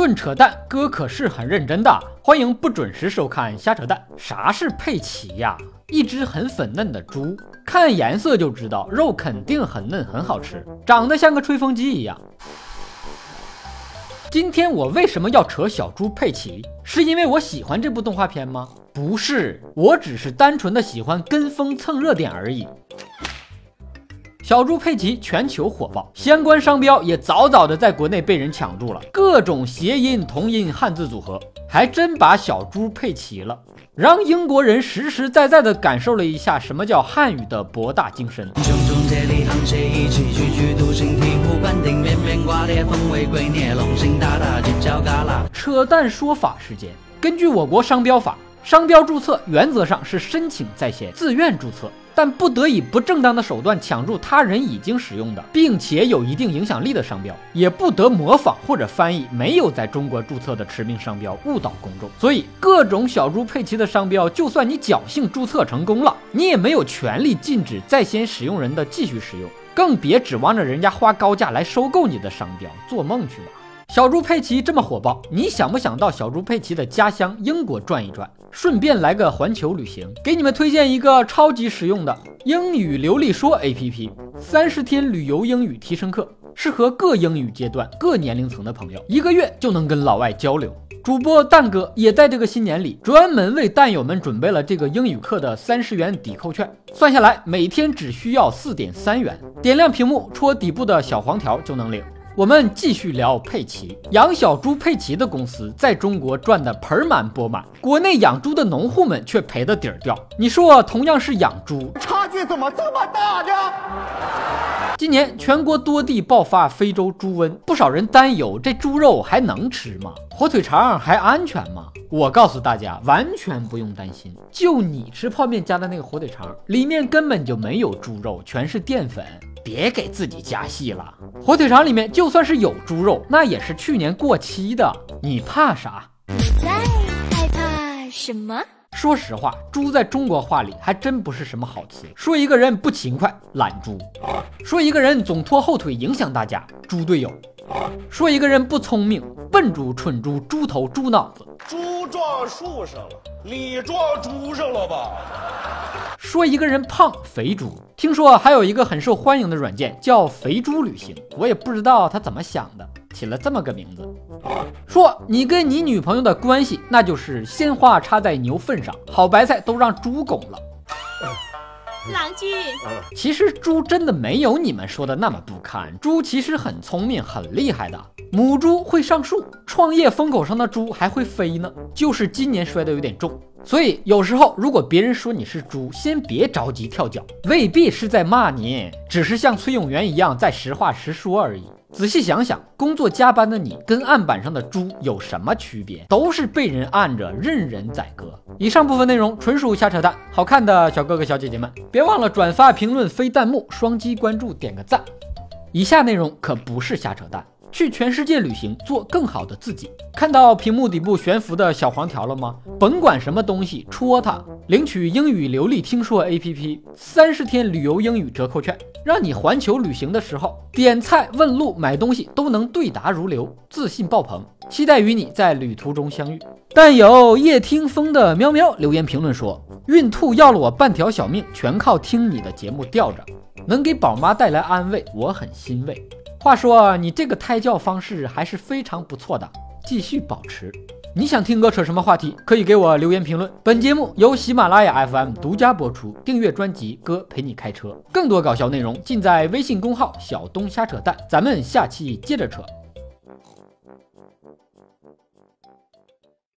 论扯淡，哥可是很认真的。欢迎不准时收看瞎扯淡。啥是佩奇呀？一只很粉嫩的猪，看颜色就知道肉肯定很嫩，很好吃，长得像个吹风机一样。今天我为什么要扯小猪佩奇？是因为我喜欢这部动画片吗？不是，我只是单纯的喜欢跟风蹭热点而已。小猪佩奇全球火爆，相关商标也早早的在国内被人抢注了，各种谐音、同音、汉字组合，还真把小猪佩奇了，让英国人实实在在的感受了一下什么叫汉语的博大精深。扯淡说法时间，根据我国商标法。商标注册原则上是申请在先，自愿注册，但不得以不正当的手段抢注他人已经使用的，并且有一定影响力的商标，也不得模仿或者翻译没有在中国注册的驰名商标，误导公众。所以，各种小猪佩奇的商标，就算你侥幸注册成功了，你也没有权利禁止在先使用人的继续使用，更别指望着人家花高价来收购你的商标，做梦去吧！小猪佩奇这么火爆，你想不想到小猪佩奇的家乡英国转一转，顺便来个环球旅行？给你们推荐一个超级实用的英语流利说 APP，三十天旅游英语提升课，适合各英语阶段、各年龄层的朋友，一个月就能跟老外交流。主播蛋哥也在这个新年里专门为蛋友们准备了这个英语课的三十元抵扣券，算下来每天只需要四点三元，点亮屏幕戳底部的小黄条就能领。我们继续聊佩奇，养小猪佩奇的公司在中国赚得盆满钵满，国内养猪的农户们却赔得底儿掉。你说，同样是养猪，差距怎么这么大呢？今年全国多地爆发非洲猪瘟，不少人担忧这猪肉还能吃吗？火腿肠还安全吗？我告诉大家，完全不用担心。就你吃泡面加的那个火腿肠，里面根本就没有猪肉，全是淀粉。别给自己加戏了，火腿肠里面就算是有猪肉，那也是去年过期的。你怕啥？你在害怕什么？说实话，猪在中国话里还真不是什么好词。说一个人不勤快，懒猪；说一个人总拖后腿，影响大家，猪队友；说一个人不聪明，笨猪、蠢猪、猪头、猪脑子。猪撞树上了，你撞猪上了吧？说一个人胖，肥猪。听说还有一个很受欢迎的软件叫“肥猪旅行”，我也不知道他怎么想的，起了这么个名字。说你跟你女朋友的关系，那就是鲜花插在牛粪上，好白菜都让猪拱了。郎君，其实猪真的没有你们说的那么不堪，猪其实很聪明，很厉害的。母猪会上树，创业风口上的猪还会飞呢，就是今年摔得有点重。所以有时候，如果别人说你是猪，先别着急跳脚，未必是在骂你，只是像崔永元一样在实话实说而已。仔细想想，工作加班的你跟案板上的猪有什么区别？都是被人按着，任人宰割。以上部分内容纯属瞎扯淡，好看的小哥哥小姐姐们，别忘了转发、评论、飞弹幕、双击关注、点个赞。以下内容可不是瞎扯淡。去全世界旅行，做更好的自己。看到屏幕底部悬浮的小黄条了吗？甭管什么东西，戳它，领取英语流利听说 APP 三十天旅游英语折扣券，让你环球旅行的时候，点菜、问路、买东西都能对答如流，自信爆棚。期待与你在旅途中相遇。但有夜听风的喵喵留言评论说：“孕兔要了我半条小命，全靠听你的节目吊着，能给宝妈带来安慰，我很欣慰。”话说，你这个胎教方式还是非常不错的，继续保持。你想听哥扯什么话题，可以给我留言评论。本节目由喜马拉雅 FM 独家播出，订阅专辑《哥陪你开车》，更多搞笑内容尽在微信公号“小东瞎扯淡”。咱们下期接着扯。